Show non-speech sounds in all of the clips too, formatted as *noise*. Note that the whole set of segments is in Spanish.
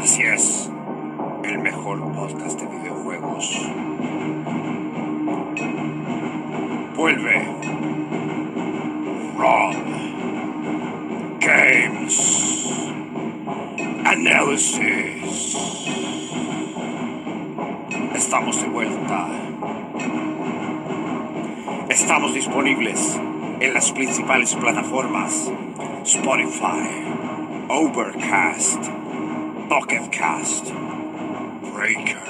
Así es, el mejor podcast de videojuegos. Vuelve Rob Games Analysis. Estamos de vuelta. Estamos disponibles en las principales plataformas Spotify, Overcast, Pocketcast, Breaker,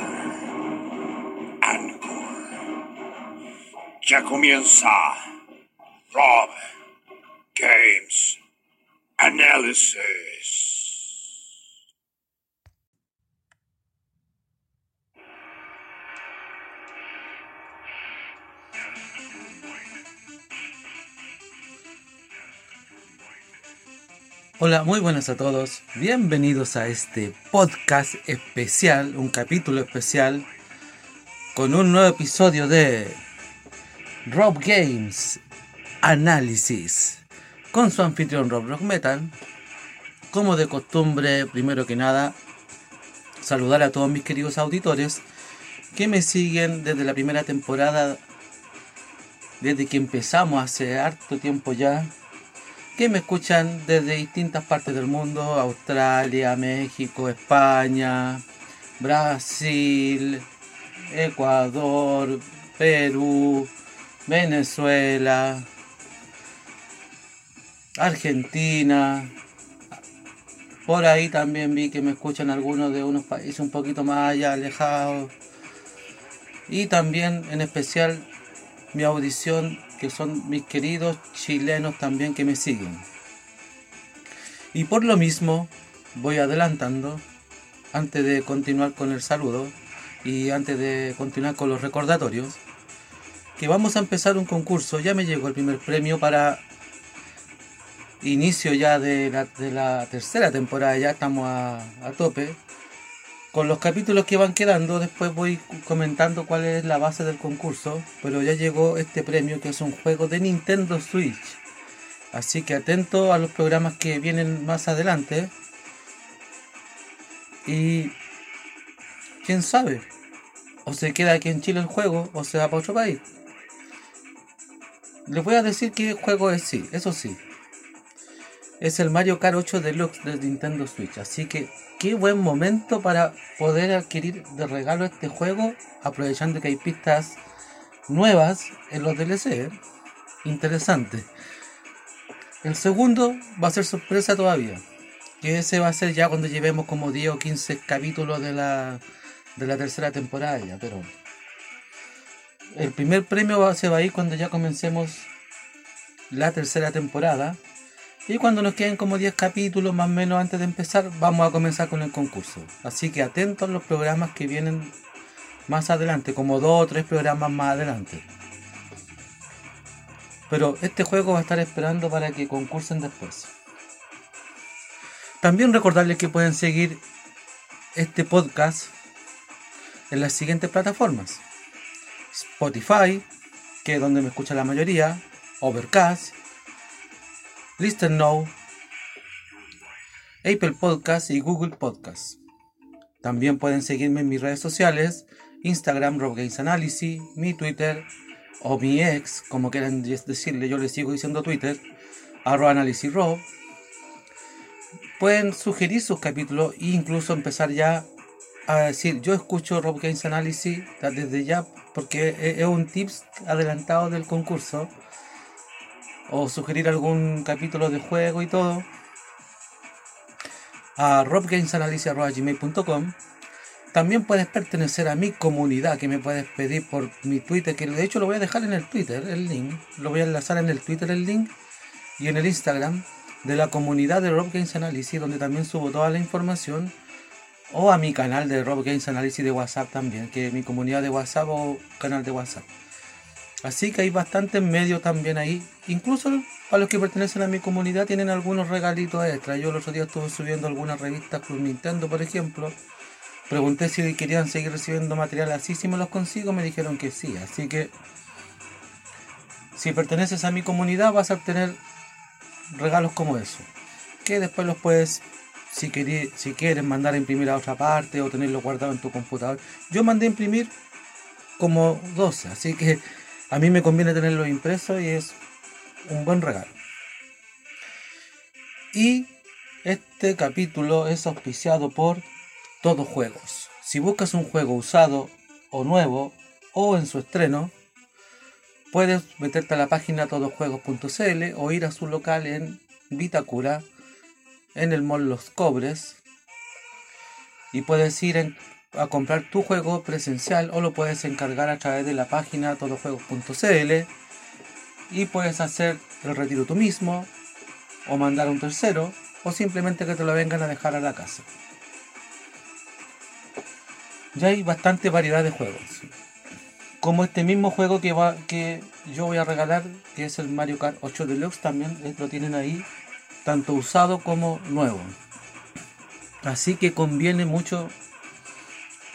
Anchor. Ya comienza Rob. Games. Analysis. Hola, muy buenas a todos. Bienvenidos a este podcast especial, un capítulo especial, con un nuevo episodio de Rob Games Análisis, con su anfitrión Rob Rock Metal. Como de costumbre, primero que nada, saludar a todos mis queridos auditores que me siguen desde la primera temporada, desde que empezamos hace harto tiempo ya que me escuchan desde distintas partes del mundo, Australia, México, España, Brasil, Ecuador, Perú, Venezuela, Argentina. Por ahí también vi que me escuchan algunos de unos países un poquito más allá alejados. Y también en especial mi audición que son mis queridos chilenos también que me siguen. Y por lo mismo voy adelantando, antes de continuar con el saludo y antes de continuar con los recordatorios, que vamos a empezar un concurso. Ya me llegó el primer premio para inicio ya de la, tercera temporada, ya estamos a, tope con los capítulos que van quedando, después voy comentando cuál es la base del concurso, pero ya llegó este premio que es un juego de Nintendo Switch. Así que atento a los programas que vienen más adelante. Y quién sabe, o se queda aquí en Chile el juego o se va para otro país. Les voy a decir qué juego es sí, eso sí. Es el Mario Kart 8 Deluxe de Nintendo Switch, así que qué buen momento para poder adquirir de regalo este juego, aprovechando que hay pistas nuevas en los DLC. ¿eh? Interesante. El segundo va a ser sorpresa todavía. Que ese va a ser ya cuando llevemos como 10 o 15 capítulos de la, de la tercera temporada ya, pero el primer premio se va a ir cuando ya comencemos la tercera temporada y cuando nos queden como 10 capítulos más o menos antes de empezar, vamos a comenzar con el concurso. Así que atentos a los programas que vienen más adelante, como dos o tres programas más adelante. Pero este juego va a estar esperando para que concursen después. También recordarles que pueden seguir este podcast en las siguientes plataformas. Spotify, que es donde me escucha la mayoría, Overcast, Listen Now, Apple Podcast y Google Podcast. También pueden seguirme en mis redes sociales, Instagram Rob Games Analysis, mi Twitter o mi ex, como quieran decirle, yo les sigo diciendo Twitter, arroba Analysis Rob. Pueden sugerir sus capítulos e incluso empezar ya a decir, yo escucho Rob Games Analysis desde ya, porque es un tips adelantado del concurso o sugerir algún capítulo de juego y todo a robgamesanalysis.com también puedes pertenecer a mi comunidad que me puedes pedir por mi Twitter, que de hecho lo voy a dejar en el Twitter, el link, lo voy a enlazar en el Twitter el link y en el Instagram de la comunidad de Rob Games Analysis, donde también subo toda la información, o a mi canal de Rob Games Analysis de WhatsApp también, que es mi comunidad de WhatsApp o canal de WhatsApp. Así que hay bastantes medios también ahí. Incluso para los que pertenecen a mi comunidad tienen algunos regalitos extras. Yo el otro día estuve subiendo algunas revistas Club Nintendo, por ejemplo. Pregunté si querían seguir recibiendo material así, si me los consigo, me dijeron que sí. Así que si perteneces a mi comunidad vas a obtener regalos como eso. Que después los puedes, si, quieres, si quieres, mandar a imprimir a otra parte o tenerlo guardado en tu computador. Yo mandé a imprimir como 12, así que a mí me conviene tenerlo impreso y es un buen regalo. Y este capítulo es auspiciado por Todos Juegos. Si buscas un juego usado o nuevo o en su estreno, puedes meterte a la página todosjuegos.cl o ir a su local en Vitacura, en el Mall Los Cobres, y puedes ir en a comprar tu juego presencial o lo puedes encargar a través de la página todojuegos.cl y puedes hacer el retiro tú mismo o mandar a un tercero o simplemente que te lo vengan a dejar a la casa. Ya hay bastante variedad de juegos. Como este mismo juego que, va, que yo voy a regalar, que es el Mario Kart 8 Deluxe, también lo tienen ahí, tanto usado como nuevo. Así que conviene mucho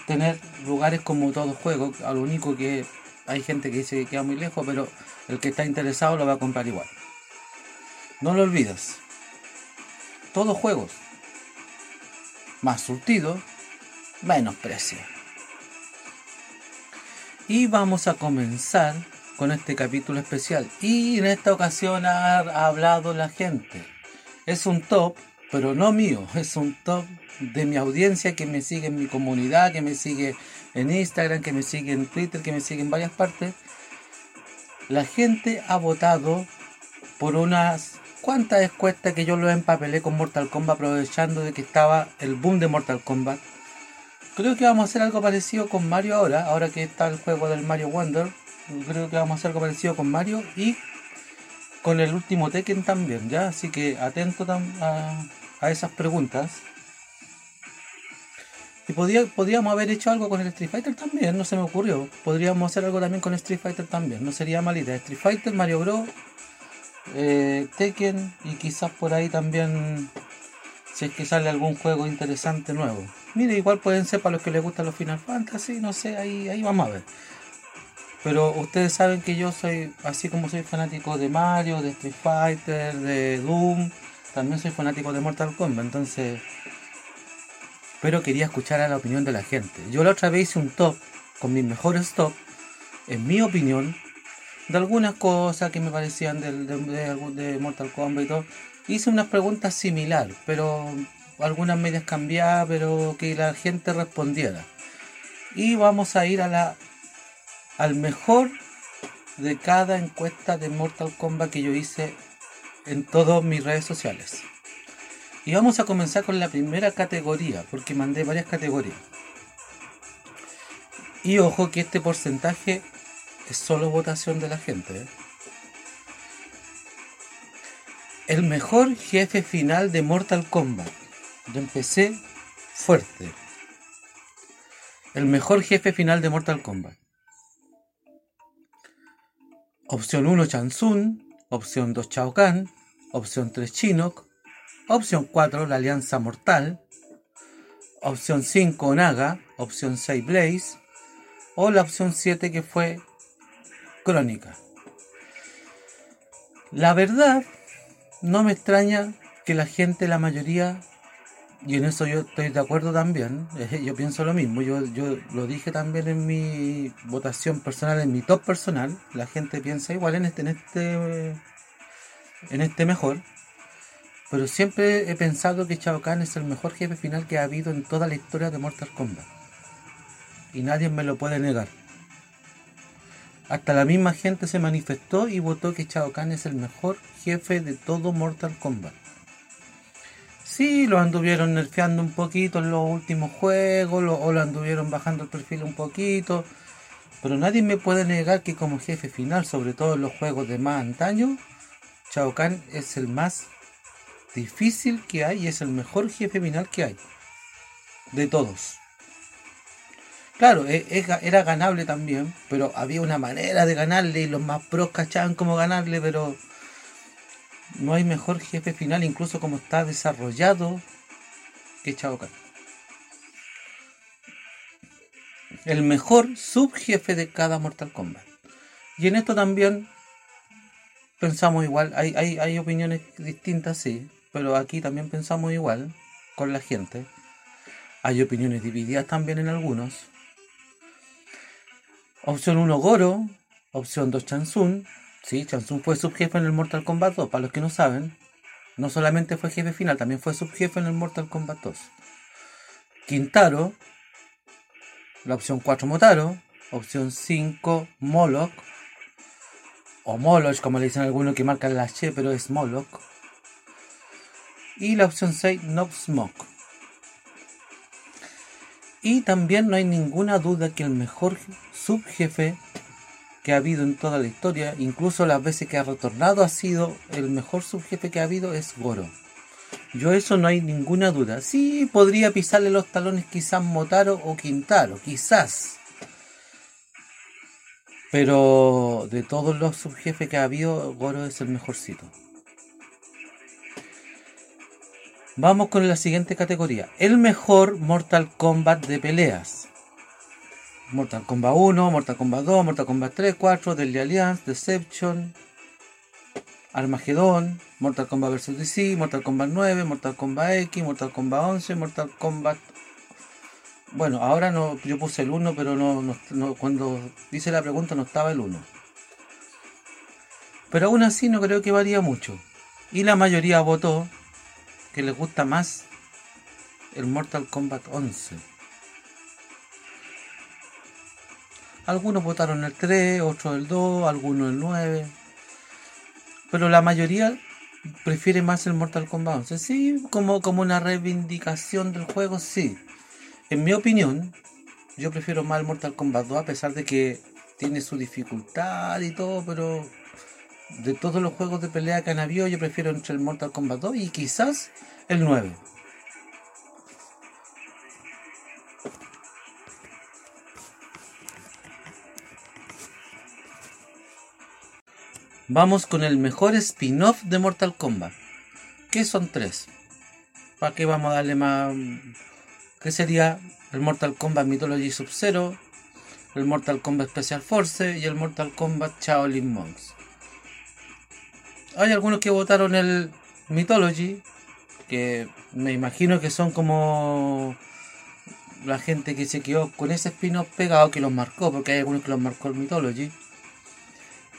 tener lugares como todo juego, a lo único que hay gente que dice que queda muy lejos, pero el que está interesado lo va a comprar igual. No lo olvides. Todos juegos. Más surtido, menos precio. Y vamos a comenzar con este capítulo especial. Y en esta ocasión ha hablado la gente. Es un top, pero no mío, es un top de mi audiencia que me sigue en mi comunidad, que me sigue en Instagram, que me sigue en Twitter, que me sigue en varias partes, la gente ha votado por unas cuantas encuestas que yo lo empapelé con Mortal Kombat aprovechando de que estaba el boom de Mortal Kombat. Creo que vamos a hacer algo parecido con Mario ahora, ahora que está el juego del Mario Wonder. Creo que vamos a hacer algo parecido con Mario y con el último Tekken también, ¿ya? Así que atento a, a esas preguntas. Y podía, podríamos haber hecho algo con el Street Fighter también, no se me ocurrió. Podríamos hacer algo también con Street Fighter también, no sería mala idea. Street Fighter, Mario Bros, eh, Tekken y quizás por ahí también si es que sale algún juego interesante nuevo. Mire, igual pueden ser para los que les gustan los Final Fantasy, no sé, ahí, ahí vamos a ver. Pero ustedes saben que yo soy, así como soy fanático de Mario, de Street Fighter, de Doom, también soy fanático de Mortal Kombat, entonces pero quería escuchar a la opinión de la gente. Yo la otra vez hice un top con mis mejores top, en mi opinión, de algunas cosas que me parecían de, Mortal Kombat y todo. Hice unas preguntas similares, pero algunas medias cambiadas, pero que la gente respondiera. Y vamos a ir a la al mejor de cada encuesta de Mortal Kombat que yo hice en todas mis redes sociales. Y vamos a comenzar con la primera categoría, porque mandé varias categorías. Y ojo que este porcentaje es solo votación de la gente. ¿eh? El mejor jefe final de Mortal Kombat. Yo empecé fuerte. El mejor jefe final de Mortal Kombat. Opción 1 Chansun, opción 2 Chao Kahn, opción 3 Chinook, Opción 4, la Alianza Mortal. Opción 5, Naga. Opción 6, Blaze. O la opción 7 que fue Crónica. La verdad, no me extraña que la gente, la mayoría, y en eso yo estoy de acuerdo también, *laughs* yo pienso lo mismo, yo, yo lo dije también en mi votación personal, en mi top personal, la gente piensa igual en este, en este, en este mejor. Pero siempre he pensado que Shao Kahn es el mejor jefe final que ha habido en toda la historia de Mortal Kombat. Y nadie me lo puede negar. Hasta la misma gente se manifestó y votó que Shao Kahn es el mejor jefe de todo Mortal Kombat. Sí, lo anduvieron nerfeando un poquito en los últimos juegos, o lo anduvieron bajando el perfil un poquito. Pero nadie me puede negar que como jefe final, sobre todo en los juegos de más antaño, Shao Kahn es el más difícil que hay y es el mejor jefe final que hay. De todos. Claro, e- e- era ganable también, pero había una manera de ganarle y los más pros cachaban cómo ganarle, pero no hay mejor jefe final, incluso como está desarrollado, que Kahn. El mejor subjefe de cada Mortal Kombat. Y en esto también pensamos igual, hay, hay, hay opiniones distintas, sí, pero aquí también pensamos igual con la gente. Hay opiniones divididas también en algunos. Opción 1 Goro, opción 2 Chansun. Sí, Chansun fue subjefe en el Mortal Kombat 2, para los que no saben. No solamente fue jefe final, también fue subjefe en el Mortal Kombat 2. Quintaro, la opción 4 Motaro, opción 5 Moloch, o Moloch, como le dicen algunos que marcan la H, pero es Moloch. Y la opción 6 Nob Smoke. Y también no hay ninguna duda que el mejor subjefe que ha habido en toda la historia, incluso las veces que ha retornado, ha sido el mejor subjefe que ha habido es Goro. Yo eso no hay ninguna duda. Sí, podría pisarle los talones quizás Motaro o Quintaro, quizás. Pero de todos los subjefes que ha habido, Goro es el mejorcito. Vamos con la siguiente categoría. El mejor Mortal Kombat de peleas. Mortal Kombat 1, Mortal Kombat 2, Mortal Kombat 3, 4, Deadly Alliance, Deception, Armageddon, Mortal Kombat vs DC, Mortal Kombat 9, Mortal Kombat X, Mortal Kombat 11, Mortal Kombat... Bueno, ahora no, yo puse el 1, pero no, no- no- cuando hice la pregunta no estaba el 1. Pero aún así no creo que varía mucho. Y la mayoría votó que les gusta más el Mortal Kombat 11. Algunos votaron el 3, otros el 2, algunos el 9. Pero la mayoría prefiere más el Mortal Kombat 11. Sí, como, como una reivindicación del juego, sí. En mi opinión, yo prefiero más el Mortal Kombat 2 a pesar de que tiene su dificultad y todo, pero de todos los juegos de pelea que han habido, yo prefiero entre el Mortal Kombat 2 y quizás el 9. Vamos con el mejor spin-off de Mortal Kombat. Que son tres. ¿Para qué vamos a darle más? ¿Qué sería el Mortal Kombat Mythology Sub-Zero? El Mortal Kombat Special Force y el Mortal Kombat Shaolin Monks. Hay algunos que votaron el Mythology, que me imagino que son como la gente que se quedó con ese spin-off pegado que los marcó, porque hay algunos que los marcó el Mythology.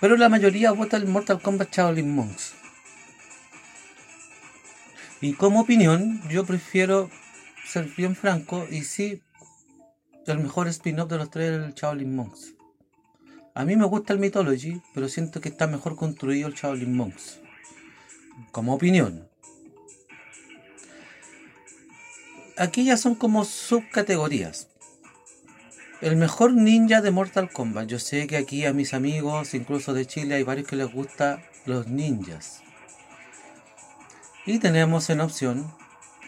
Pero la mayoría vota el Mortal Kombat Shaolin Monks. Y como opinión, yo prefiero ser bien franco y sí, el mejor spin-off de los tres es el Shaolin Monks. A mí me gusta el Mythology, pero siento que está mejor construido el Shaolin Monks. Como opinión. Aquí ya son como subcategorías. El mejor ninja de Mortal Kombat. Yo sé que aquí a mis amigos, incluso de Chile, hay varios que les gustan los ninjas. Y tenemos en opción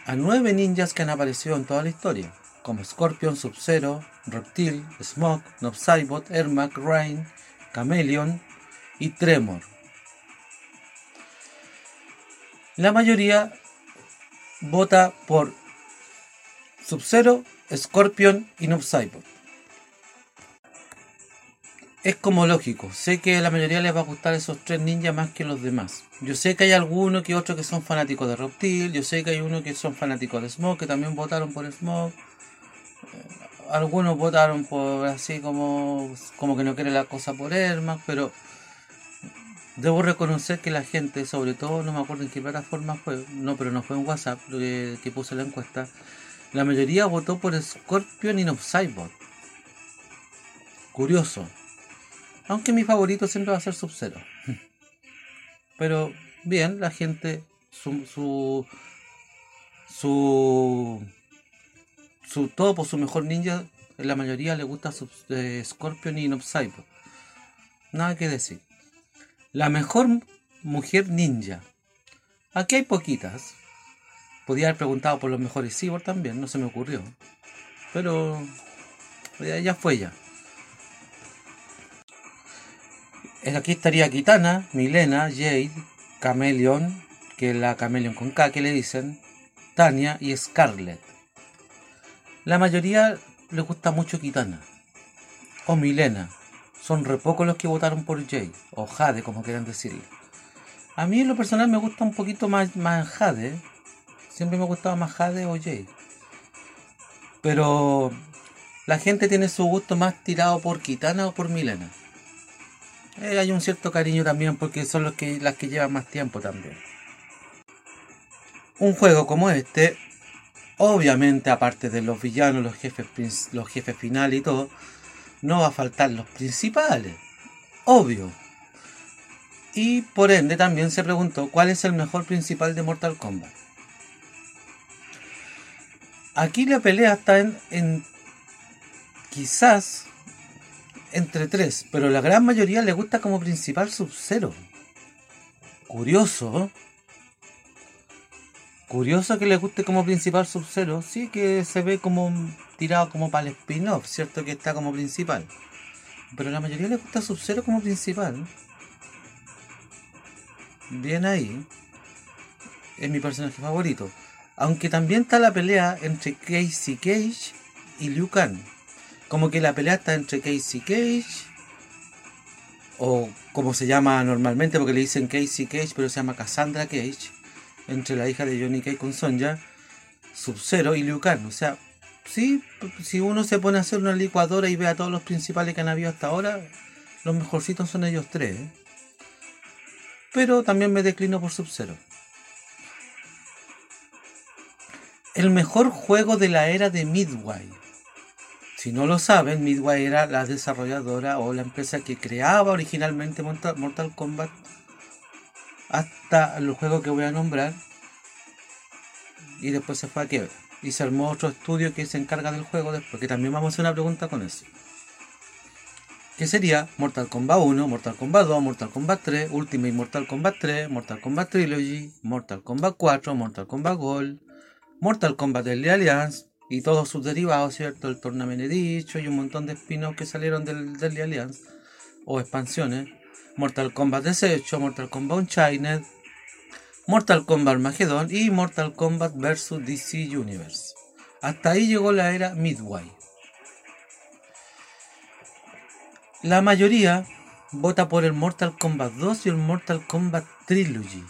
a nueve ninjas que han aparecido en toda la historia, como Scorpion, Sub-Zero, Reptil, Smoke, Nob Saibot, Ermac, Rain, Chameleon y Tremor. La mayoría vota por Sub-Zero, Scorpion y Nob Saibot. Es como lógico, sé que a la mayoría les va a gustar esos tres ninjas más que los demás. Yo sé que hay algunos que otros que son fanáticos de Reptil, yo sé que hay unos que son fanáticos de Smoke, que también votaron por Smoke. Eh, Algunos votaron por así como, como que no quiere la cosa por Ermac, pero debo reconocer que la gente, sobre todo, no me acuerdo en qué plataforma fue, no, pero no fue en WhatsApp que, que puse la encuesta, la mayoría votó por Scorpion y no Cybot. Curioso. Aunque mi favorito siempre va a ser Sub-Zero. Pero bien, la gente, su, su, su, su top o su mejor ninja, la mayoría le gusta eh, Scorpion y Nob Saibot. Nada que decir. La mejor mujer ninja. Aquí hay poquitas. Podía haber preguntado por los mejores cyborg también, no se me ocurrió. Pero ya, fue ya. Aquí estaría Kitana, Milena, Jade, Cameleon, que es la Cameleon con K que le dicen, Tania y Scarlet. La mayoría le gusta mucho Kitana o Milena. Son re pocos los que votaron por Jade, o Jade, como quieran decirle. A mí en lo personal me gusta un poquito más, más Jade. Siempre me gustaba más Jade o Jade. Pero la gente tiene su gusto más tirado por Kitana o por Milena. Eh, hay un cierto cariño también porque son los que, las que llevan más tiempo también. Un juego como este, obviamente aparte de los villanos, los jefes, los jefes finales y todo, no va a faltar los principales. Obvio. Y por ende también se preguntó cuál es el mejor principal de Mortal Kombat. Aquí la pelea está en, quizás entre tres, pero la gran mayoría le gusta como principal Sub-Zero. Curioso. Curioso que le guste como principal Sub-Zero. Sí que se ve como tirado como para el spin-off, ¿cierto? Que está como principal. Pero la mayoría le gusta Sub-Zero como principal. Bien ahí. Es mi personaje favorito. Aunque también está la pelea entre Casey Cage y Liu Kang. Como que la pelea está entre Casey Cage. O como se llama normalmente, porque le dicen Casey Cage, pero se llama Cassandra Cage. Entre la hija de Johnny Cage con Sonja. Sub-Zero y Liu Kang. O sea, sí, si uno se pone a hacer una licuadora y ve a todos los principales que han habido hasta ahora, los mejorcitos son ellos tres. ¿eh? pero también me declino por Sub-Zero. El mejor juego de la era de Midway. Si no lo saben, Midway era la desarrolladora o la empresa que creaba originalmente Mortal Kombat. Hasta el juego que voy a nombrar. Y después se fue a quiebra y se armó otro estudio que se encarga del juego después que también vamos a hacer una pregunta con eso. Que sería Mortal Kombat 1, Mortal Kombat 2, Mortal Kombat 3, Ultimate Mortal Kombat 3, Mortal Kombat Trilogy, Mortal Kombat 4, Mortal Kombat Gold, Mortal Kombat Early Alliance y todos sus derivados, ¿cierto? El Tournament Edition y un montón de spin-offs que salieron del Early Alliance o expansiones. Mortal Kombat 18, Mortal Kombat Unchained, Mortal Kombat Armageddon y Mortal Kombat vs DC Universe. Hasta ahí llegó la era Midway. La mayoría vota por el Mortal Kombat 2 y el Mortal Kombat Trilogy.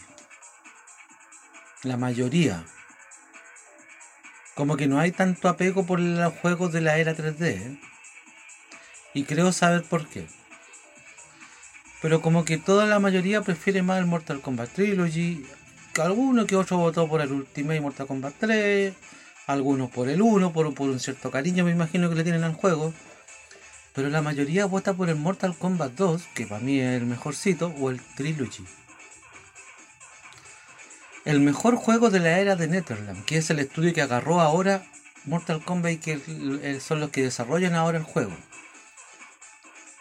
La mayoría. Como que no hay tanto apego por los juegos de la era 3D. ¿eh? Y creo saber por qué. Pero como que toda la mayoría prefiere más el Mortal Kombat Trilogy. Alguno que otro votó por el Ultimate Mortal Kombat 3. Algunos por el 1, por, por un cierto cariño me imagino que le tienen al juego pero la mayoría vota por el Mortal Kombat 2, que para mí es el mejorcito, o el Trilogy. El mejor juego de la era de Netherland, que es el estudio que agarró ahora Mortal Kombat y que son los que desarrollan ahora el juego.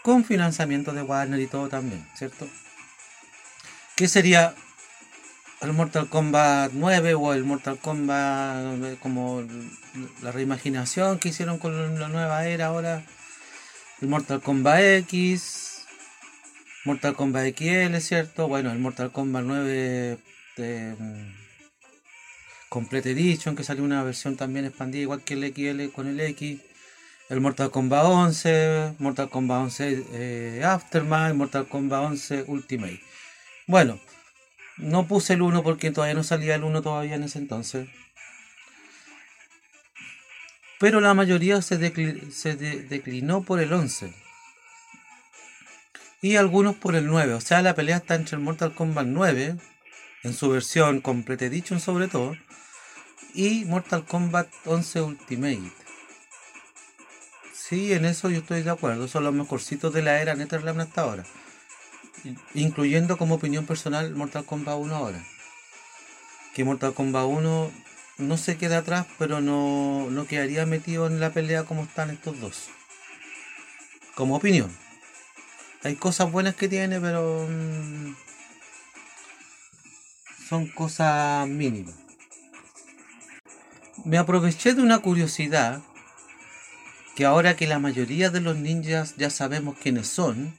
Con financiamiento de Warner y todo también, ¿cierto? ¿Qué sería el Mortal Kombat 9 o el Mortal Kombat eh, como la reimaginación que hicieron con la nueva era ahora? el Mortal Kombat X, Mortal Kombat XL, ¿cierto? Bueno, el Mortal Kombat 9 de, mm, Complete Edition, que salió una versión también expandida, igual que el XL con el X. El Mortal Kombat 11, Mortal Kombat 11 eh, Aftermath, Mortal Kombat 11 Ultimate. Bueno, no puse el 1 porque todavía no salía el 1 todavía en ese entonces pero la mayoría se, declinó por el 11 y algunos por el 9. O sea, la pelea está entre el Mortal Kombat 9, en su versión Complete Edition sobre todo, y Mortal Kombat 11 Ultimate. Sí, en eso yo estoy de acuerdo. Son los mejorcitos de la era Netherland hasta ahora. Incluyendo como opinión personal Mortal Kombat 1 ahora. Que Mortal Kombat 1 no se queda atrás, pero no, no quedaría metido en la pelea como están estos dos. Como opinión. Hay cosas buenas que tiene, pero... Mm, son cosas mínimas. Me aproveché de una curiosidad que ahora que la mayoría de los ninjas ya sabemos quiénes son,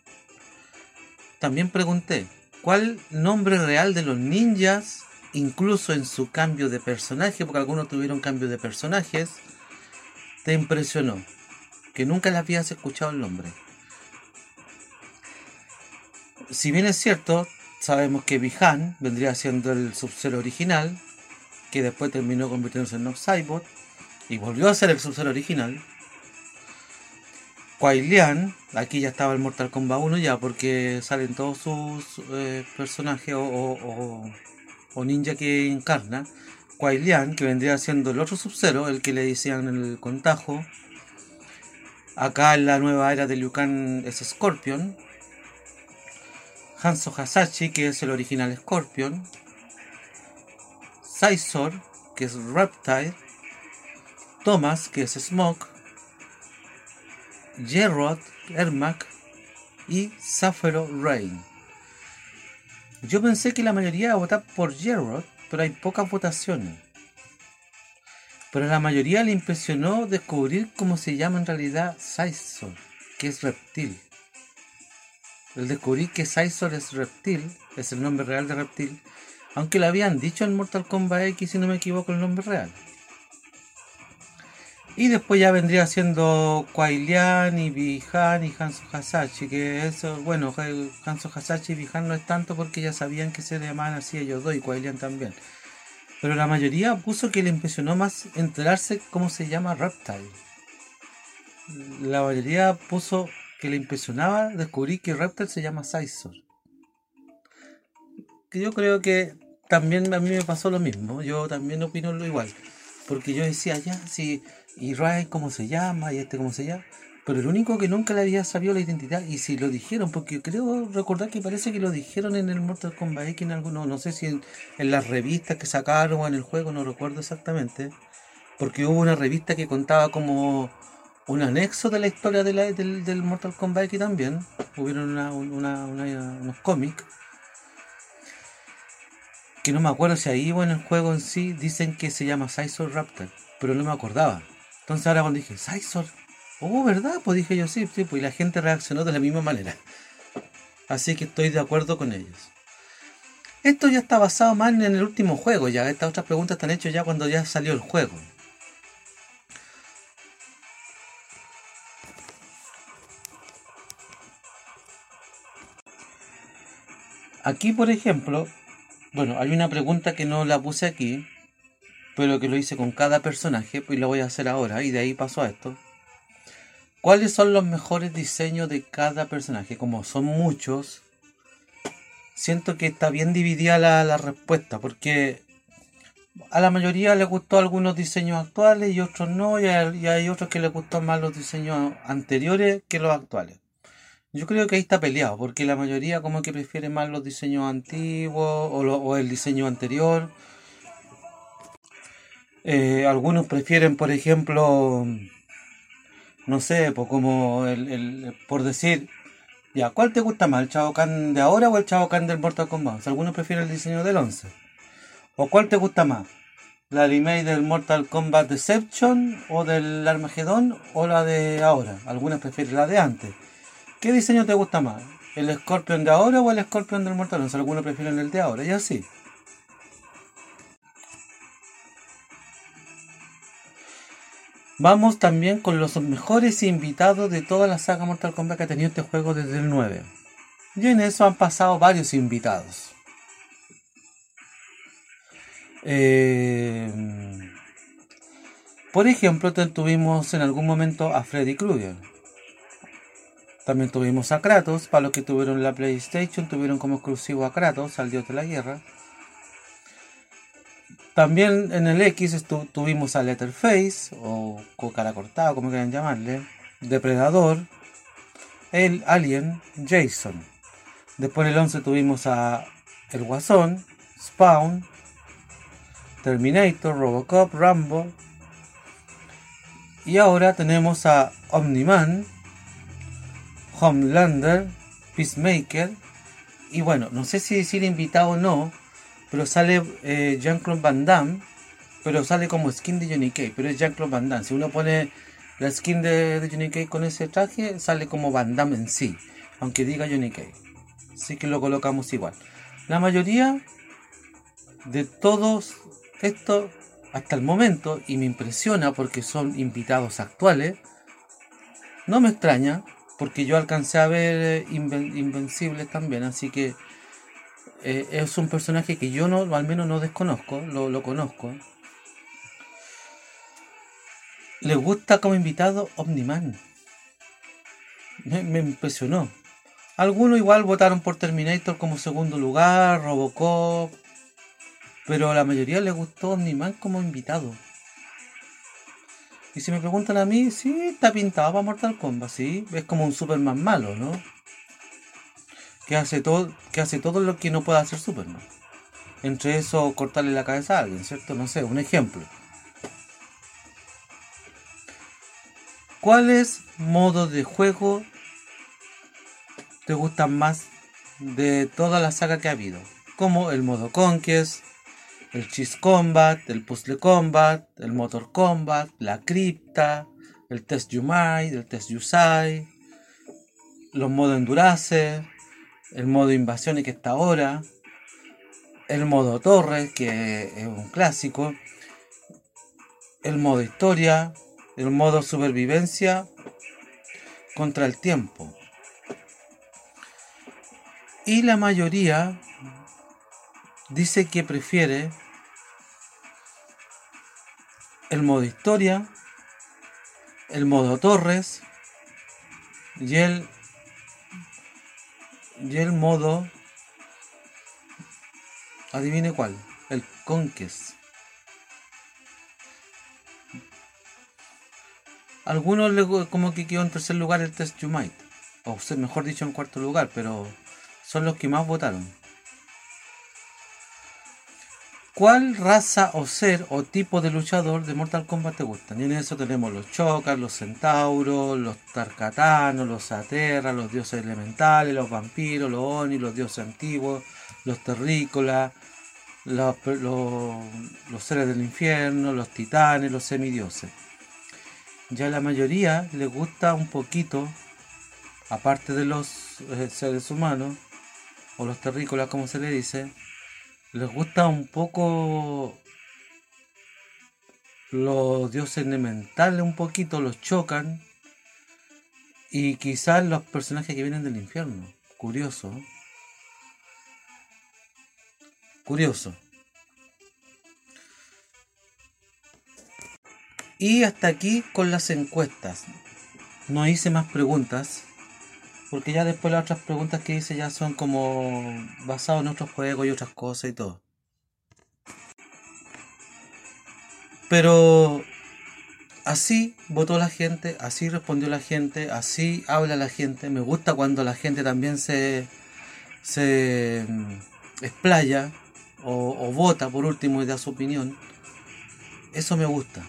también pregunté, ¿cuál nombre real de los ninjas, incluso en su cambio de personaje, porque algunos tuvieron cambio de personajes, te impresionó? Que nunca le habías escuchado el nombre. Si bien es cierto, sabemos que Bihan vendría siendo el sub original, que después terminó convirtiéndose en Nox y volvió a ser el sub original. Quailian, aquí ya estaba el Mortal Kombat 1 ya, porque salen todos sus eh, personajes o, o, ninja que encarna. Quailian, que vendría siendo el otro Sub-Zero, el que le decían el contajo. Acá en la nueva era de Liu es Scorpion. Hanzo Hasashi, que es el original Scorpion. Sizor, que es Reptile. Thomas, que es Smoke. Gerard Ermac y Zafiro Rain. Yo pensé que la mayoría iba a votar por Gerard, pero hay pocas votaciones. Pero a la mayoría le impresionó descubrir cómo se llama en realidad Sizor, que es reptil. El descubrir que Sizor es reptil, es el nombre real de reptil, aunque lo habían dicho en Mortal Kombat X, si no me equivoco, el nombre real. Y después ya vendría siendo Quailian y Bihan y Hanzo Hasashi, que eso, bueno, Hanzo Hasashi y Bihan no es tanto porque ya sabían que se llamaban así ellos dos y Quailian también. Pero la mayoría puso que le impresionó más enterarse cómo se llama Reptile. La mayoría puso que le impresionaba descubrir que Reptile se llama Sizor. Que yo creo que también a mí me pasó lo mismo. Yo también opino lo igual. Porque yo decía, ya, si y Ryan cómo se llama y este cómo se llama. Pero el único que nunca le había sabido la identidad, y si lo dijeron, porque creo recordar que parece que lo dijeron en el Mortal Kombat X en alguno, no sé si en, las revistas que sacaron o en el juego, no recuerdo exactamente. Porque hubo una revista que contaba como un anexo de la historia de la, del, Mortal Kombat X también. Hubieron unos cómics. Que no me acuerdo si ahí o en el juego en sí dicen que se llama Sizor Raptor, pero no me acordaba. Entonces ahora cuando dije, Sizor, oh, ¿verdad? Pues dije yo sí, sí, pues y la gente reaccionó de la misma manera. Así que estoy de acuerdo con ellos. Esto ya está basado más en el último juego, ya. Estas otras preguntas están hechas ya cuando ya salió el juego. Aquí, por ejemplo, bueno, hay una pregunta que no la puse aquí, pero que lo hice con cada personaje y lo voy a hacer ahora y de ahí paso a esto. ¿Cuáles son los mejores diseños de cada personaje? Como son muchos, siento que está bien dividida la, respuesta porque a la mayoría le gustó algunos diseños actuales y otros no, y hay, otros que les gustan más los diseños anteriores que los actuales. Yo creo que ahí está peleado, porque la mayoría como que prefiere más los diseños antiguos o, o el diseño anterior. Eh, algunos prefieren, por ejemplo, no sé, pues como el, por decir, ya, ¿cuál te gusta más, el Chavo Can de ahora o el Chavo Can del Mortal Kombat? algunos prefieren el diseño del 11. ¿O cuál te gusta más? ¿La remake del Mortal Kombat Deception o del Armageddon o la de ahora? Algunos prefieren la de antes. ¿Qué diseño te gusta más? ¿El Scorpion de ahora o el Scorpion del Mortal Kombat? Algunos prefieren el de ahora, y así. Vamos también con los mejores invitados de toda la saga Mortal Kombat que ha tenido este juego desde el 9. Y en eso han pasado varios invitados. Eh, por ejemplo, tuvimos en algún momento a Freddy Krueger. También tuvimos a Kratos, para los que tuvieron la PlayStation, tuvieron como exclusivo a Kratos, al dios de la guerra. También en el X tuvimos a Letterface, o cara cortada, como quieran llamarle, Depredador, el Alien, Jason. Después en el 11 tuvimos a El Guasón, Spawn, Terminator, Robocop, Rambo. Y ahora tenemos a Omniman, Homelander, Peacemaker. Y bueno, no sé si decir invitado o no, pero sale eh, Jean-Claude Van Damme, pero sale como skin de Johnny Cage, pero es Jean-Claude Van Damme. Si uno pone la skin de, de Johnny Cage con ese traje, sale como Van Damme en sí, aunque diga Johnny Cage. Así que lo colocamos igual. La mayoría de todos estos hasta el momento, y me impresiona porque son invitados actuales, no me extraña, porque yo alcancé a ver eh, Invencibles también, así que eh, es un personaje que yo no, al menos no desconozco, lo, lo conozco. Le gusta como invitado Omniman. Me, me, impresionó. Algunos igual votaron por Terminator como segundo lugar, Robocop, pero a la mayoría le gustó Omniman como invitado. Y si me preguntan a mí, sí, está pintado para Mortal Kombat, sí. Es como un Superman malo, ¿no? Que hace todo, que hace todo lo que no puede hacer Superman. Entre eso, cortarle la cabeza a alguien, ¿cierto? No sé, un ejemplo. ¿Cuáles modos de juego te gustan más de toda la saga que ha habido? Como el modo Conquest, el Cheese Combat, el Puzzle Combat, el Motor Combat, la cripta, el Test Might, el Test You Sai, los modos Endurance, el modo Invasión y que está ahora, el modo Torre, que es un clásico, el modo Historia, el modo Supervivencia contra el tiempo. Y la mayoría dice que prefiere el modo historia, el modo torres y el, y el modo, adivine cuál, el conquest. Algunos le, como que quedó en tercer lugar el test you might, o mejor dicho en cuarto lugar, pero son los que más votaron. ¿Cuál raza o ser o tipo de luchador de Mortal Kombat te gustan? Y en eso tenemos los Chokars, los Centauros, los Tarkatanos, los Aterra, los dioses elementales, los vampiros, los Oni, los dioses antiguos, los terrícolas, los, los, seres del infierno, los titanes, los semidioses. Ya la mayoría les gusta un poquito, aparte de los eh, seres humanos, o los terrícolas como se le dice, les gusta un poco los dioses elementales, un poquito los chocan. Y quizás los personajes que vienen del infierno. Curioso. Curioso. Y hasta aquí con las encuestas. No hice más preguntas. Porque ya después las otras preguntas que hice ya son como basadas en otros juegos y otras cosas y todo. Pero así votó la gente, así respondió la gente, así habla la gente. Me gusta cuando la gente también se, se mm, explaya o, o vota por último y da su opinión. Eso me gusta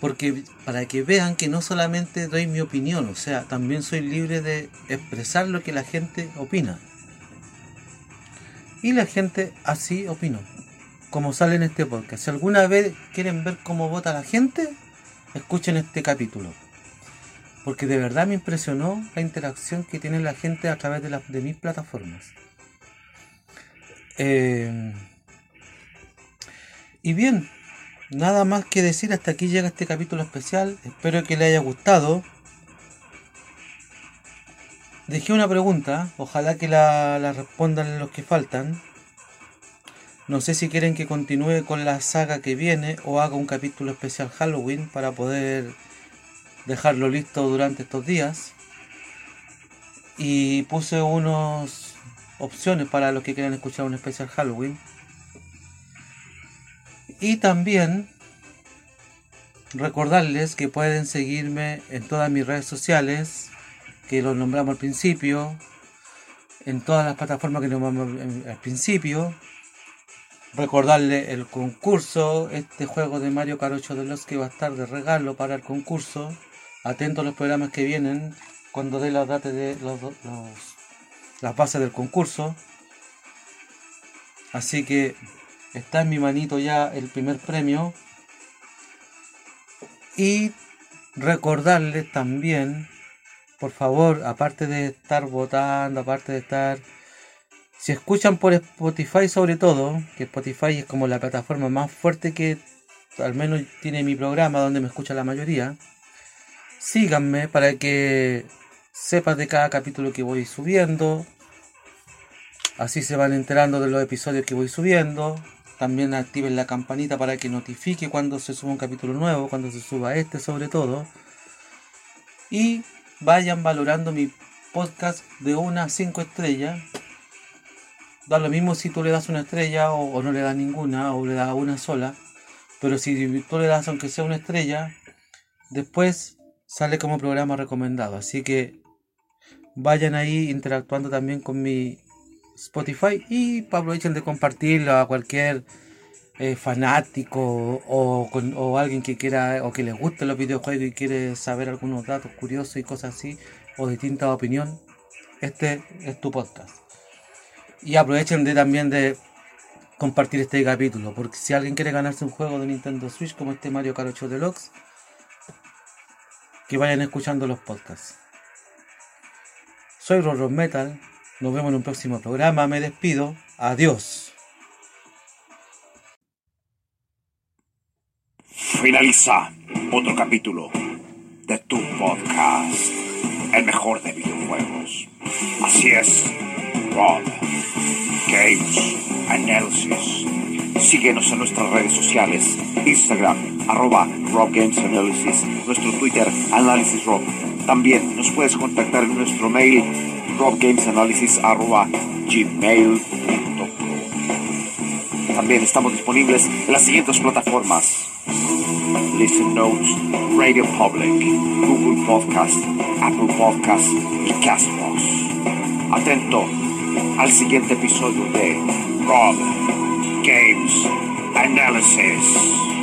porque para que vean que no solamente doy mi opinión, o sea, también soy libre de expresar lo que la gente opina. Y la gente así opinó, como sale en este podcast. Si alguna vez quieren ver cómo vota la gente, escuchen este capítulo. Porque de verdad me impresionó la interacción que tiene la gente a través de, mis plataformas. Eh, y bien, Nada más que decir, hasta aquí llega este capítulo especial. Espero que le haya gustado. Dejé una pregunta, ojalá que la, la respondan los que faltan. No sé si quieren que continúe con la saga que viene o haga un capítulo especial Halloween para poder dejarlo listo durante estos días. Y puse unas opciones para los que quieran escuchar un especial Halloween. Y también recordarles que pueden seguirme en todas mis redes sociales, que los nombramos al principio, en todas las plataformas que nombramos al principio. Recordarles el concurso, este juego de Mario 8 de los que va a estar de regalo para el concurso. Atentos a los programas que vienen cuando dé las datas de los, las bases del concurso. Así que está en mi manito ya el primer premio. Y recordarles también, por favor, aparte de estar votando, aparte de estar... Si escuchan por Spotify sobre todo, que Spotify es como la plataforma más fuerte que al menos tiene mi programa donde me escucha la mayoría, síganme para que sepas de cada capítulo que voy subiendo. Así se van enterando de los episodios que voy subiendo. También activen la campanita para que notifique cuando se suba un capítulo nuevo, cuando se suba este sobre todo. Y vayan valorando mi podcast de una a 5 estrellas. Da lo mismo si tú le das una estrella o, o no le das ninguna o le das una sola. Pero si tú le das aunque sea una estrella, después sale como programa recomendado. Así que vayan ahí interactuando también con mi Spotify y aprovechen de compartirlo a cualquier eh, fanático o, o alguien que quiera o que les guste los videojuegos y quiere saber algunos datos curiosos y cosas así o distintas opiniones. Este es tu podcast. Y aprovechen de también de compartir este capítulo, porque si alguien quiere ganarse un juego de Nintendo Switch como este Mario Kart 8 Deluxe, que vayan escuchando los podcasts. Soy Rorro Metal. Nos vemos en un próximo programa. Me despido. Adiós. Finaliza otro capítulo de tu podcast, el mejor de videojuegos. Así es, Rob Games Analysis. Síguenos en nuestras redes sociales, Instagram, arroba Rob Games Analysis, nuestro Twitter, Análisis Rob. También nos puedes contactar en nuestro mail, robgamesanalysis arroba gmail.com. También estamos disponibles en las siguientes plataformas. Listen Notes, Radio Public, Google Podcast, Apple Podcast y Castbox. Atento al siguiente episodio de Rob Games Analysis.